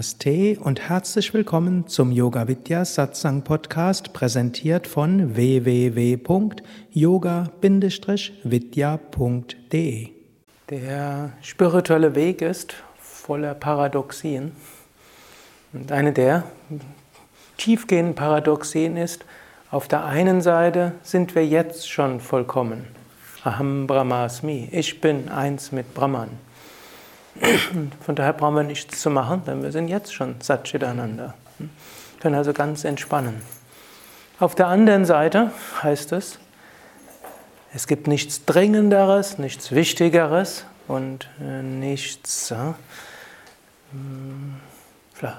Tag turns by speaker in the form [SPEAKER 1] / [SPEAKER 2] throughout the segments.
[SPEAKER 1] Namaste und herzlich willkommen zum Yoga Vidya Satsang Podcast, präsentiert von www.yoga-vidya.de.
[SPEAKER 2] Der spirituelle Weg ist voller Paradoxien. Und eine der tiefgehenden Paradoxien ist, auf der einen Seite sind wir jetzt schon vollkommen. Aham Brahmasmi, ich bin eins mit Brahman. Von daher brauchen wir nichts zu machen, denn wir sind jetzt schon Satchitananda. Wir können also ganz entspannen. Auf der anderen Seite heißt es, es gibt nichts Dringenderes, nichts Wichtigeres und äh, nichts, äh,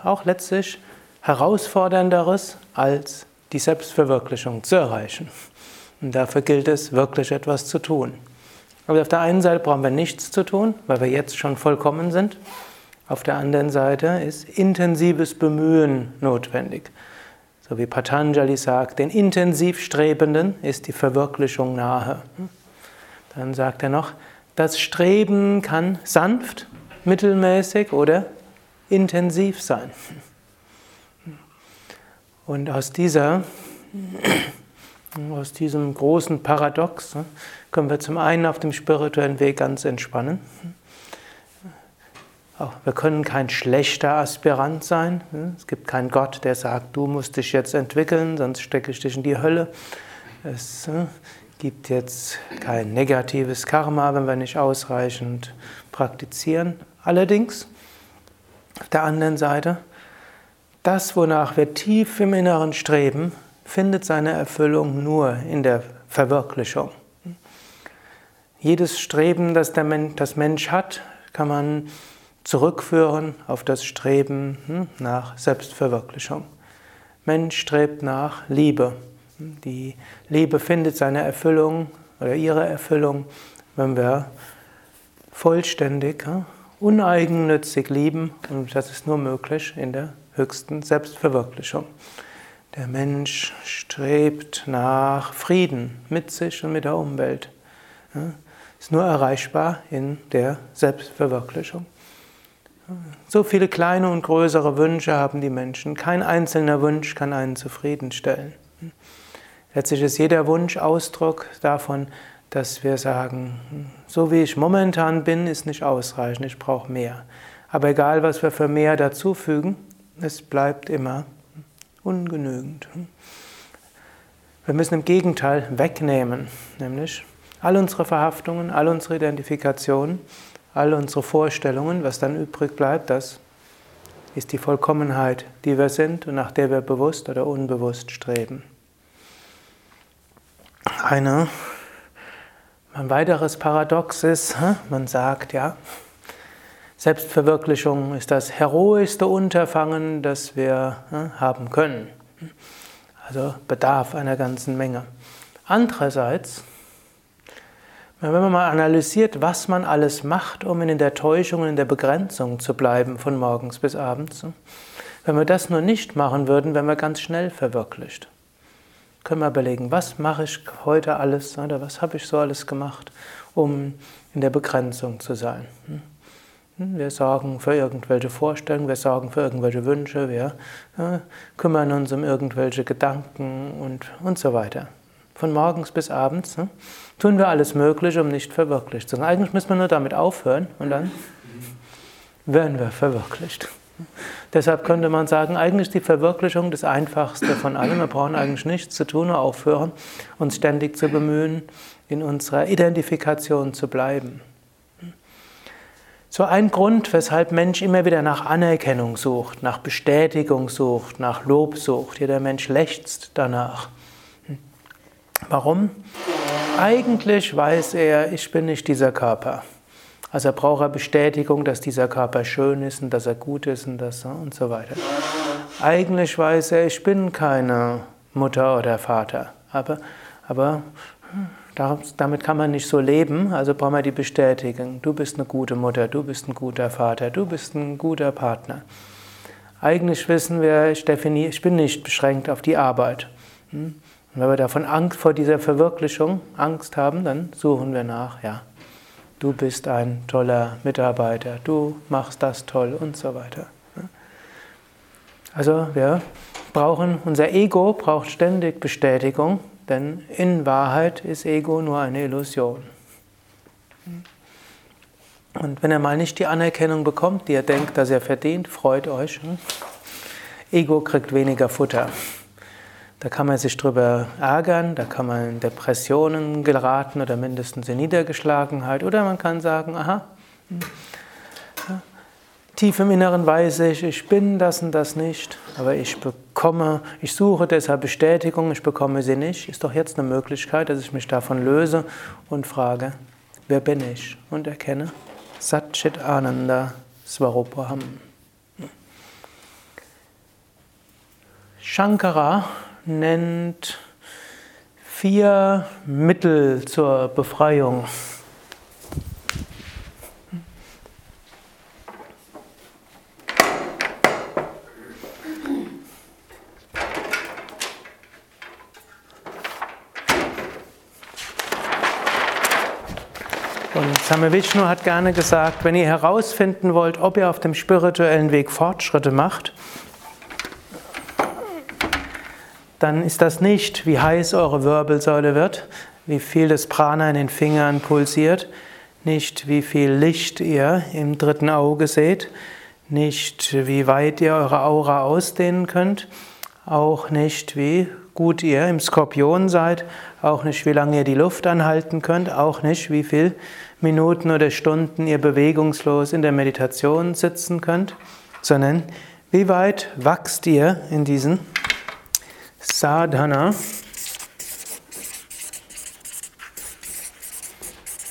[SPEAKER 2] auch letztlich herausfordernderes, als die Selbstverwirklichung zu erreichen. Und dafür gilt es, wirklich etwas zu tun. Aber auf der einen Seite brauchen wir nichts zu tun, weil wir jetzt schon vollkommen sind. Auf der anderen Seite ist intensives Bemühen notwendig. So wie Patanjali sagt, den intensiv Strebenden ist die Verwirklichung nahe. Dann sagt er noch, das Streben kann sanft, mittelmäßig oder intensiv sein. Und aus dieser aus diesem großen Paradox ne, können wir zum einen auf dem spirituellen Weg ganz entspannen. wir können kein schlechter Aspirant sein. Ne. Es gibt keinen Gott, der sagt, du musst dich jetzt entwickeln, sonst stecke ich dich in die Hölle. Es ne, gibt jetzt kein negatives Karma, wenn wir nicht ausreichend praktizieren. Allerdings, auf der anderen Seite, das, wonach wir tief im Inneren streben, findet seine Erfüllung nur in der Verwirklichung. Jedes Streben, das der Mensch, das Mensch hat, kann man zurückführen auf das Streben hm, nach Selbstverwirklichung. Mensch strebt nach Liebe. Die Liebe findet seine Erfüllung oder ihre Erfüllung, wenn wir vollständig, hm, uneigennützig lieben und das ist nur möglich in der höchsten Selbstverwirklichung. Der Mensch strebt nach Frieden mit sich und mit der Umwelt. Ist nur erreichbar in der Selbstverwirklichung. So viele kleine und größere Wünsche haben die Menschen. Kein einzelner Wunsch kann einen zufriedenstellen. Letztlich ist jeder Wunsch Ausdruck davon, dass wir sagen, so wie ich momentan bin, ist nicht ausreichend, ich brauche mehr. Aber egal, was wir für mehr dazufügen, es bleibt immer ungenügend. Wir müssen im Gegenteil wegnehmen, nämlich all unsere Verhaftungen, all unsere Identifikationen, all unsere Vorstellungen, was dann übrig bleibt, das ist die Vollkommenheit, die wir sind und nach der wir bewusst oder unbewusst streben. Eine, ein weiteres Paradox ist, man sagt, ja, Selbstverwirklichung ist das heroischste Unterfangen, das wir ne, haben können. Also bedarf einer ganzen Menge. Andererseits, wenn man mal analysiert, was man alles macht, um in der Täuschung und in der Begrenzung zu bleiben, von morgens bis abends, ne, wenn wir das nur nicht machen würden, wären wir ganz schnell verwirklicht. Können wir überlegen, was mache ich heute alles oder was habe ich so alles gemacht, um in der Begrenzung zu sein. Wir sorgen für irgendwelche Vorstellungen, wir sorgen für irgendwelche Wünsche, wir ja, kümmern uns um irgendwelche Gedanken und, und so weiter. Von morgens bis abends ne, tun wir alles Mögliche, um nicht verwirklicht zu sein. Eigentlich müssen wir nur damit aufhören und dann werden wir verwirklicht. Deshalb könnte man sagen, eigentlich ist die Verwirklichung das Einfachste von allem. Wir brauchen eigentlich nichts zu tun, nur aufhören, uns ständig zu bemühen, in unserer Identifikation zu bleiben. So ein Grund, weshalb Mensch immer wieder nach Anerkennung sucht, nach Bestätigung sucht, nach Lob sucht. Jeder Mensch lechzt danach. Warum? Eigentlich weiß er, ich bin nicht dieser Körper. Also braucht er Bestätigung, dass dieser Körper schön ist und dass er gut ist und, das, und so weiter. Eigentlich weiß er, ich bin keine Mutter oder Vater. Aber, aber damit kann man nicht so leben, also brauchen wir die Bestätigung. Du bist eine gute Mutter, du bist ein guter Vater, du bist ein guter Partner. Eigentlich wissen wir, ich, definiere, ich bin nicht beschränkt auf die Arbeit. Hm? Und wenn wir davon Angst vor dieser Verwirklichung Angst haben, dann suchen wir nach, ja, du bist ein toller Mitarbeiter, du machst das toll und so weiter. Also wir brauchen, unser Ego braucht ständig Bestätigung, denn in Wahrheit ist Ego nur eine Illusion. Und wenn er mal nicht die Anerkennung bekommt, die er denkt, dass er verdient, freut euch. Hm? Ego kriegt weniger Futter. Da kann man sich drüber ärgern, da kann man in Depressionen geraten oder mindestens in Niedergeschlagenheit. Oder man kann sagen, aha, hm, tief im Inneren weiß ich, ich bin das und das nicht, aber ich bekomme, ich suche deshalb Bestätigung, ich bekomme sie nicht. Ist doch jetzt eine Möglichkeit, dass ich mich davon löse und frage, wer bin ich? Und erkenne, Satchit Ananda Svarupaham. Shankara nennt vier Mittel zur Befreiung. Und Same Vishnu hat gerne gesagt, wenn ihr herausfinden wollt, ob ihr auf dem spirituellen Weg Fortschritte macht, dann ist das nicht, wie heiß eure Wirbelsäule wird, wie viel das Prana in den Fingern pulsiert, nicht wie viel Licht ihr im dritten Auge seht, nicht wie weit ihr eure Aura ausdehnen könnt, auch nicht wie gut ihr im Skorpion seid, auch nicht wie lange ihr die Luft anhalten könnt, auch nicht wie viel Minuten oder Stunden ihr bewegungslos in der Meditation sitzen könnt, sondern wie weit wachst ihr in diesen Sadhana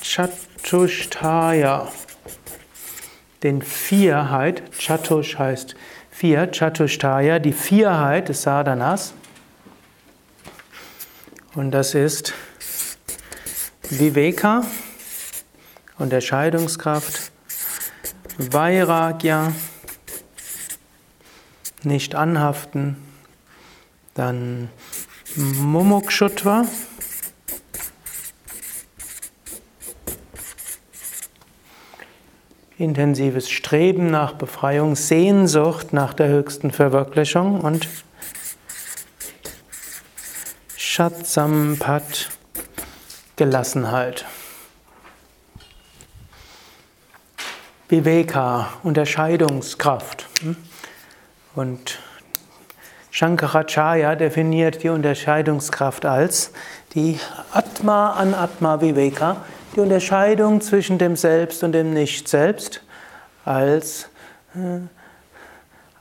[SPEAKER 2] Chatushtaya, den Vierheit, Chatush heißt vier, Chatushtaya, die Vierheit des Sadhanas. Und das ist Viveka, Unterscheidungskraft, Vairagya, nicht anhaften, dann Mumukshutva. Intensives Streben nach Befreiung, Sehnsucht nach der höchsten Verwirklichung und Shatsampat, Gelassenheit. Viveka, Unterscheidungskraft. Und Shankaracharya definiert die Unterscheidungskraft als die Atma an Atma Viveka, die Unterscheidung zwischen dem Selbst und dem Nicht-Selbst, als äh,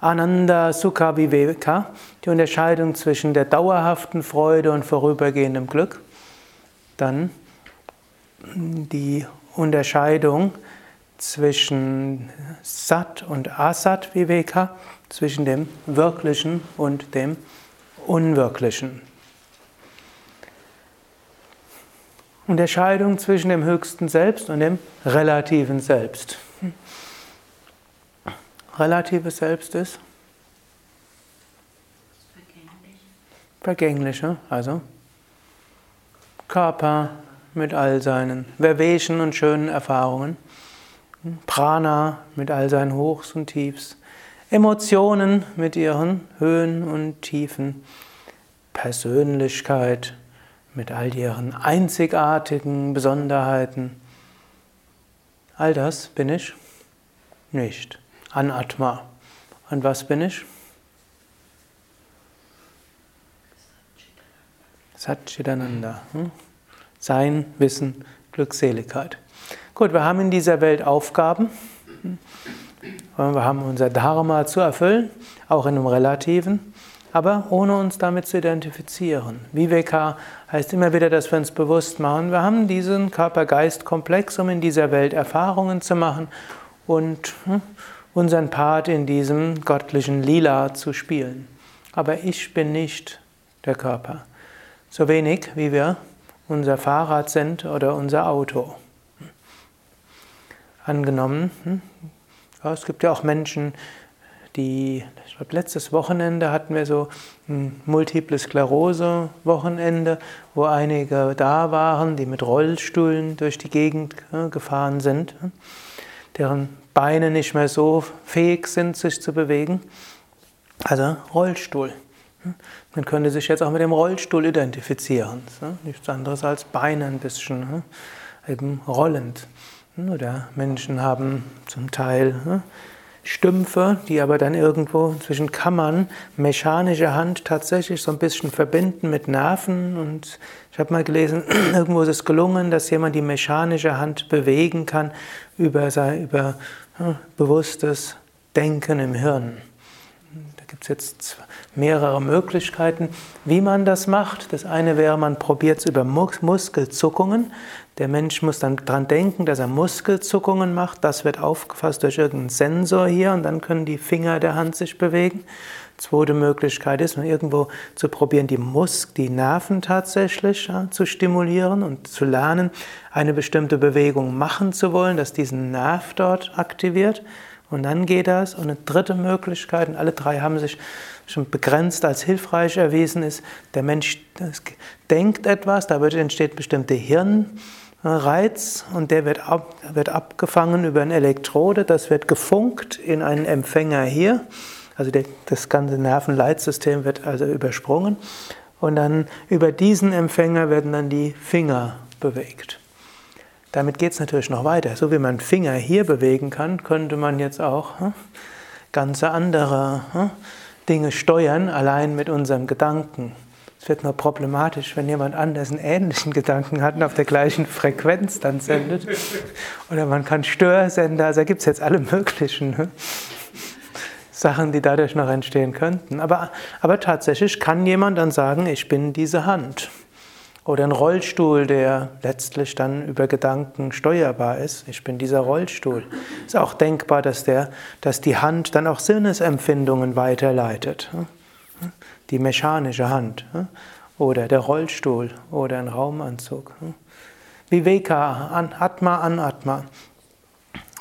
[SPEAKER 2] Ananda Sukha Viveka, die Unterscheidung zwischen der dauerhaften Freude und vorübergehendem Glück. Dann die Unterscheidung zwischen Sat und Asat Viveka, zwischen dem Wirklichen und dem Unwirklichen. Unterscheidung zwischen dem höchsten Selbst und dem relativen Selbst. Relatives Selbst ist? Vergänglich, also. Körper mit all seinen Verwesen und schönen Erfahrungen, Prana mit all seinen Hochs und Tiefs, Emotionen mit ihren Höhen und Tiefen, Persönlichkeit mit all ihren einzigartigen Besonderheiten. All das bin ich? Nicht. Anatma. Und was bin ich? Satchitananda. Hm? Sein, Wissen, Glückseligkeit. Gut, wir haben in dieser Welt Aufgaben. Hm? Wir haben unser Dharma zu erfüllen, auch in einem Relativen, aber ohne uns damit zu identifizieren. Viveka heißt immer wieder, dass wir uns bewusst machen, wir haben diesen Körper-Geist-Komplex, um in dieser Welt Erfahrungen zu machen und hm, unseren Part in diesem göttlichen Lila zu spielen. Aber ich bin nicht der Körper. So wenig wie wir unser Fahrrad sind oder unser Auto. Angenommen, hm, ja, es gibt ja auch Menschen, die, ich glaube, letztes Wochenende hatten wir so ein Multiple Sklerose-Wochenende, wo einige da waren, die mit Rollstühlen durch die Gegend äh, gefahren sind, äh, deren Beine nicht mehr so fähig sind, sich zu bewegen. Also Rollstuhl. Man könnte sich jetzt auch mit dem Rollstuhl identifizieren. Nichts anderes als Beine ein bisschen, eben rollend. Oder Menschen haben zum Teil Stümpfe, die aber dann irgendwo zwischen Kammern mechanische Hand tatsächlich so ein bisschen verbinden mit Nerven. Und ich habe mal gelesen, irgendwo ist es gelungen, dass jemand die mechanische Hand bewegen kann über, sein, über bewusstes Denken im Hirn. Da gibt es jetzt mehrere Möglichkeiten, wie man das macht. Das eine wäre, man probiert es über Muskelzuckungen. Der Mensch muss dann daran denken, dass er Muskelzuckungen macht. Das wird aufgefasst durch irgendeinen Sensor hier und dann können die Finger der Hand sich bewegen. Zweite Möglichkeit ist, irgendwo zu probieren, die Mus die Nerven tatsächlich ja, zu stimulieren und zu lernen, eine bestimmte Bewegung machen zu wollen, dass diesen Nerv dort aktiviert. Und dann geht das. Und eine dritte Möglichkeit, und alle drei haben sich schon begrenzt als hilfreich erwiesen, ist, der Mensch denkt etwas, dadurch entsteht bestimmte Hirnreiz und der wird, ab, wird abgefangen über eine Elektrode, das wird gefunkt in einen Empfänger hier. Also das ganze Nervenleitsystem wird also übersprungen und dann über diesen Empfänger werden dann die Finger bewegt. Damit geht es natürlich noch weiter. So wie man Finger hier bewegen kann, könnte man jetzt auch hm, ganze andere hm, Dinge steuern, allein mit unserem Gedanken. Es wird nur problematisch, wenn jemand anders einen ähnlichen Gedanken hat und auf der gleichen Frequenz dann sendet. Oder man kann Störsender, also da gibt es jetzt alle möglichen hm, Sachen, die dadurch noch entstehen könnten. Aber, aber tatsächlich kann jemand dann sagen, ich bin diese Hand. Oder ein Rollstuhl, der letztlich dann über Gedanken steuerbar ist. Ich bin dieser Rollstuhl. Ist auch denkbar, dass, der, dass die Hand dann auch Sinnesempfindungen weiterleitet. Die mechanische Hand. Oder der Rollstuhl oder ein Raumanzug. Viveka, Atma, Anatma.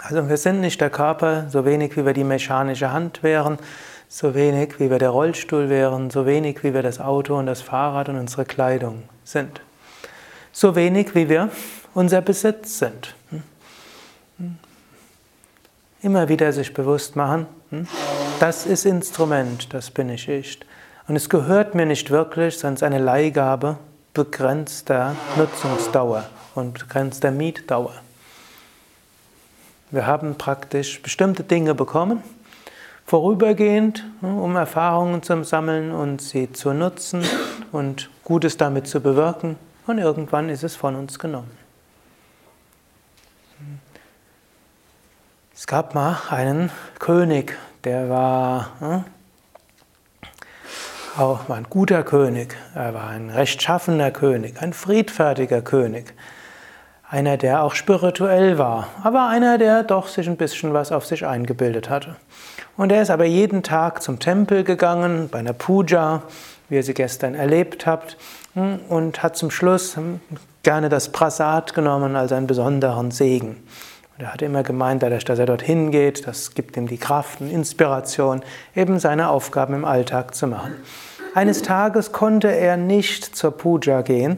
[SPEAKER 2] Also wir sind nicht der Körper, so wenig wie wir die mechanische Hand wären, so wenig wie wir der Rollstuhl wären, so wenig wie wir das Auto und das Fahrrad und unsere Kleidung sind. So wenig wie wir unser Besitz sind. Immer wieder sich bewusst machen, das ist Instrument, das bin ich ich. Und es gehört mir nicht wirklich, ist eine Leihgabe begrenzter Nutzungsdauer und begrenzter Mietdauer. Wir haben praktisch bestimmte Dinge bekommen, vorübergehend, um Erfahrungen zu sammeln und sie zu nutzen und Gutes damit zu bewirken und irgendwann ist es von uns genommen. Es gab mal einen König, der war, hm, auch war ein guter König, er war ein rechtschaffener König, ein friedfertiger König, einer, der auch spirituell war, aber einer, der doch sich ein bisschen was auf sich eingebildet hatte. Und er ist aber jeden Tag zum Tempel gegangen, bei einer Puja, wie ihr sie gestern erlebt habt, hm, und hat zum Schluss hm, gerne das Prasad genommen als einen besonderen Segen. Und er hat immer gemeint, dadurch, dass er dorthin geht, das gibt ihm die Kraft und Inspiration, eben seine Aufgaben im Alltag zu machen. Eines Tages konnte er nicht zur Puja gehen,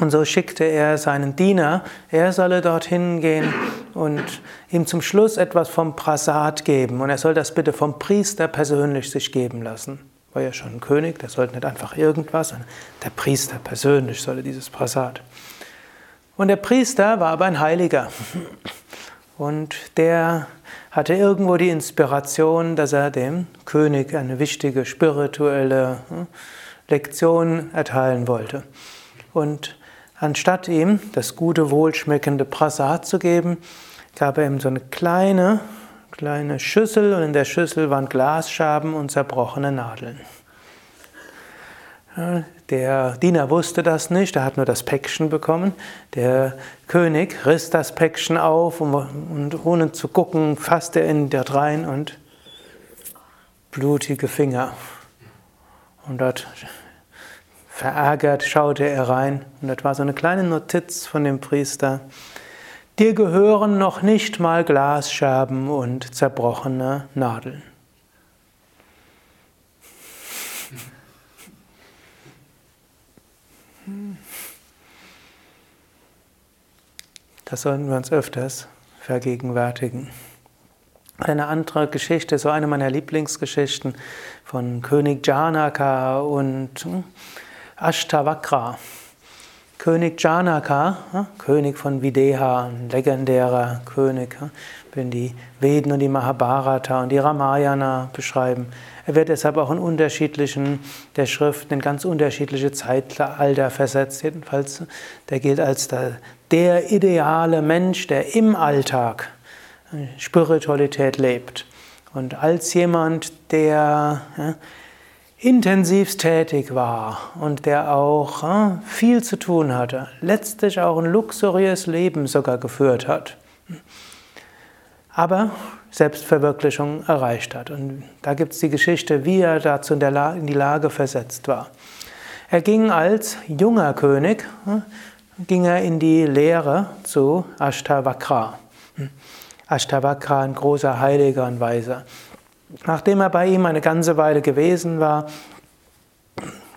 [SPEAKER 2] und so schickte er seinen Diener, er solle dorthin gehen und ihm zum Schluss etwas vom Prasad geben. Und er soll das bitte vom Priester persönlich sich geben lassen war ja schon ein König, der sollte nicht einfach irgendwas, sondern der Priester persönlich sollte dieses Prasad. Und der Priester war aber ein Heiliger. Und der hatte irgendwo die Inspiration, dass er dem König eine wichtige spirituelle hm, Lektion erteilen wollte. Und anstatt ihm das gute, wohlschmeckende Prasad zu geben, gab er ihm so eine kleine kleine Schüssel und in der Schüssel waren Glasscherben und zerbrochene Nadeln. Der Diener wusste das nicht, er hat nur das Päckchen bekommen. Der König riss das Päckchen auf und, ohne zu gucken, fasste er in dort rein und blutige Finger. Und dort verärgert schaute er rein und das war so eine kleine Notiz von dem Priester. Dir gehören noch nicht mal Glasscherben und zerbrochene Nadeln. Das sollten wir uns öfters vergegenwärtigen. Eine andere Geschichte, so eine meiner Lieblingsgeschichten von König Janaka und hm, Ashtavakra. König Janaka, König von Videha, ein legendärer König, wenn die Veden und die Mahabharata und die Ramayana beschreiben. Er wird deshalb auch in unterschiedlichen der Schriften in ganz unterschiedliche Zeitalter versetzt. Jedenfalls, der gilt als der, der ideale Mensch, der im Alltag Spiritualität lebt. Und als jemand, der intensivst tätig war und der auch äh, viel zu tun hatte, letztlich auch ein luxuriöses Leben sogar geführt hat, aber Selbstverwirklichung erreicht hat. Und da gibt es die Geschichte, wie er dazu in, der in die Lage versetzt war. Er ging als junger König, äh, ging er in die Lehre zu Ashtavakra. Ashtavakra, ein großer Heiliger und Weiser. Nachdem er bei ihm eine ganze Weile gewesen war,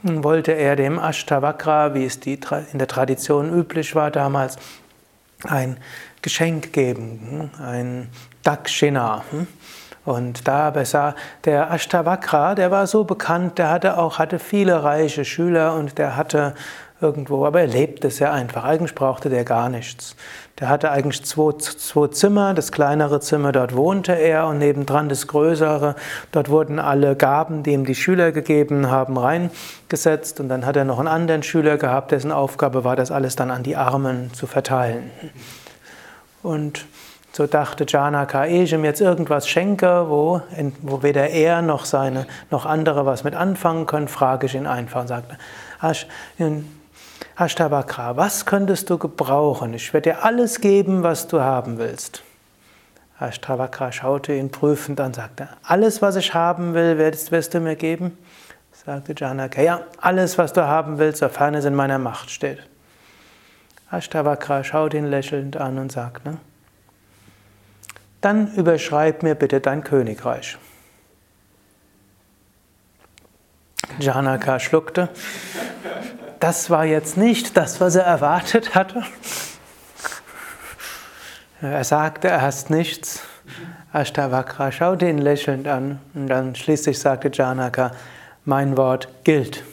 [SPEAKER 2] wollte er dem Ashtavakra, wie es in der Tradition üblich war damals, ein Geschenk geben, ein Dakshina. Und da besser der Ashtavakra, der war so bekannt, der hatte auch hatte viele reiche Schüler und der hatte irgendwo, aber er lebte sehr einfach. Eigentlich brauchte der gar nichts. Der hatte eigentlich zwei, zwei Zimmer, das kleinere Zimmer, dort wohnte er und nebendran das größere. Dort wurden alle Gaben, die ihm die Schüler gegeben haben, reingesetzt und dann hat er noch einen anderen Schüler gehabt, dessen Aufgabe war, das alles dann an die Armen zu verteilen. Und so dachte Janaka, ehe ich ihm jetzt irgendwas schenke, wo, wo weder er noch seine, noch andere was mit anfangen können, frage ich ihn einfach und sagte, Ashtavakra, was könntest du gebrauchen? Ich werde dir alles geben, was du haben willst. Ashtavakra schaute ihn prüfend an, und sagte, alles, was ich haben will, wirst, wirst du mir geben? Sagte Janaka, ja, alles, was du haben willst, sofern es in meiner Macht steht. Ashtavakra schaute ihn lächelnd an und sagte, dann überschreib mir bitte dein Königreich. Janaka schluckte das war jetzt nicht das, was er erwartet hatte. Er sagte erst nichts. Ashtavakra schaute ihn lächelnd an und dann schließlich sagte Janaka, mein Wort gilt.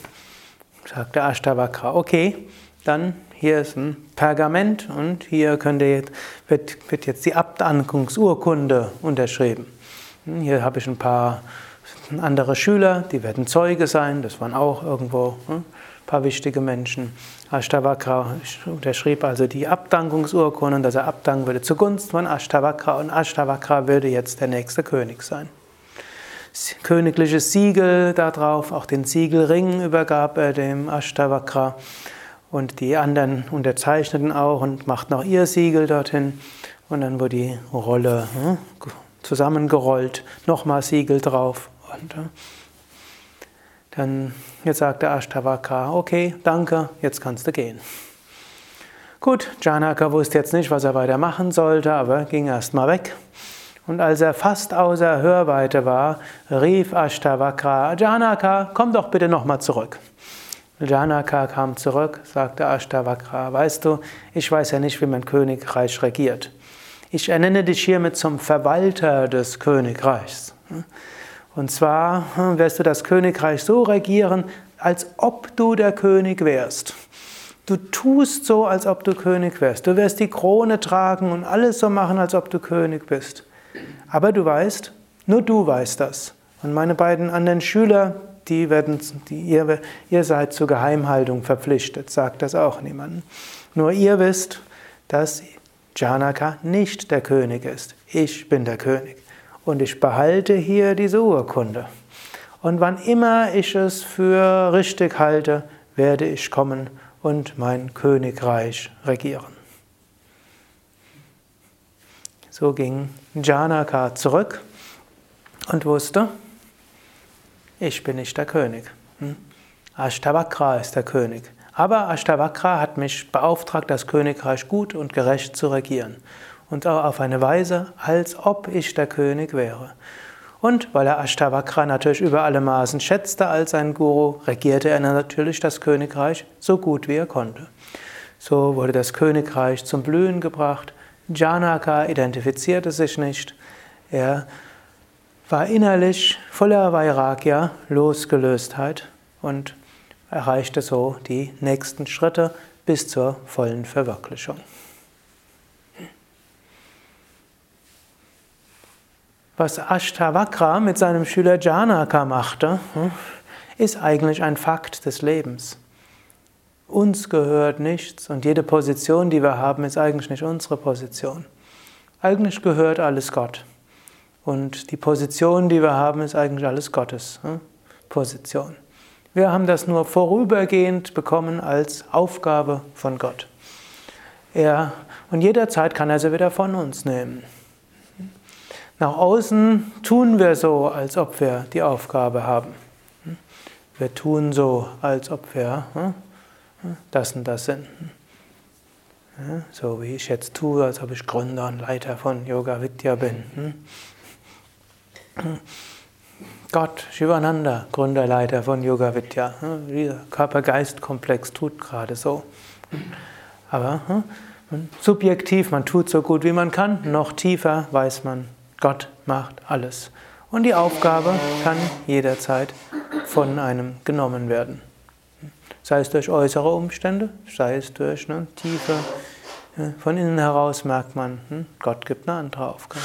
[SPEAKER 2] Sagte Ashtavakra, okay, dann hier ist ein Pergament und hier jetzt, wird, wird, jetzt die Abdankungsurkunde unterschrieben. Hier habe ich ein paar andere Schüler, die werden Zeuge sein, das waren auch irgendwo hm, paar wichtige Menschen. Ashtavakra unterschrieb also die Abdankungsurkunde, dass er abdanken würde zugunsten von Ashtavakra und Ashtavakra würde jetzt der nächste König sein. Königliches Siegel darauf, auch den Siegelring übergab er dem Ashtavakra und die anderen unterzeichneten auch und machten auch ihr Siegel dorthin. Und dann wurde die Rolle hm, zusammengerollt, nochmal Siegel drauf. Und, hm, dann jetzt sagt der Ashtavakra, okay, danke, jetzt kannst du gehen. Gut, Janaka wusste jetzt nicht, was er weiter machen sollte, aber ging erstmal weg. Und als er fast außer Hörweite war, rief Ashtavakra, Janaka, komm doch bitte nochmal zurück. Janaka kam zurück, sagte Ashtavakra, weißt du, ich weiß ja nicht, wie mein Königreich regiert. Ich ernenne dich hiermit zum Verwalter des Königreichs. Und zwar hm, wirst du das Königreich so regieren, als ob du der König wärst. Du tust so, als ob du König wärst. Du wirst die Krone tragen und alles so machen, als ob du König bist. Aber du weißt, nur du weißt das. Und meine beiden anderen Schüler, die werden, die, ihr, ihr seid zur Geheimhaltung verpflichtet, sagt das auch niemandem. Nur ihr wisst, dass Janaka nicht der König ist. Ich bin der König und ich behalte hier diese Urkunde. Und wann immer ich es für richtig halte, werde ich kommen und mein Königreich regieren. So ging Janaka zurück und wusste, ich bin nicht der König. Hm? Ashtavakra ist der König. Aber Ashtavakra hat mich beauftragt, das Königreich gut und gerecht zu regieren und auch auf eine Weise, als ob ich der König wäre. Und weil er Ashtavakra natürlich über alle Maßen schätzte als sein Guru, regierte er natürlich das Königreich so gut wie er konnte. So wurde das Königreich zum Blühen gebracht. Janaka identifizierte sich nicht. Er war innerlich voller Vairagya, Losgelöstheit und erreichte so die nächsten Schritte bis zur vollen Verwirklichung. Was Ashtavakra mit seinem Schüler Janaka machte, hm, ist eigentlich ein Fakt des Lebens. Uns gehört nichts und jede Position, die wir haben, ist eigentlich nicht unsere Position. Eigentlich gehört alles Gott. Und die Position, die wir haben, ist eigentlich alles Gottes hm, Position. Wir haben das nur vorübergehend bekommen als Aufgabe von Gott. Er, und jederzeit kann er sie wieder von uns nehmen. Nach außen tun wir so, als ob wir die Aufgabe haben. Wir tun so, als ob wir hm, das und das sind. So wie ich jetzt tue, als ob ich Gründer und Leiter von Yoga Vidya bin. Hm. Gott, Shivananda, Gründer, Leiter von Yoga Vidya. Körper-Geist-Komplex tut gerade so. Aber hm, subjektiv, man tut so gut wie man kann, noch tiefer weiß man, Gott macht alles. Und die Aufgabe kann jederzeit von einem genommen werden. Sei es durch äußere Umstände, sei es durch eine tiefe, von innen heraus merkt man, hm, Gott gibt eine andere Aufgabe.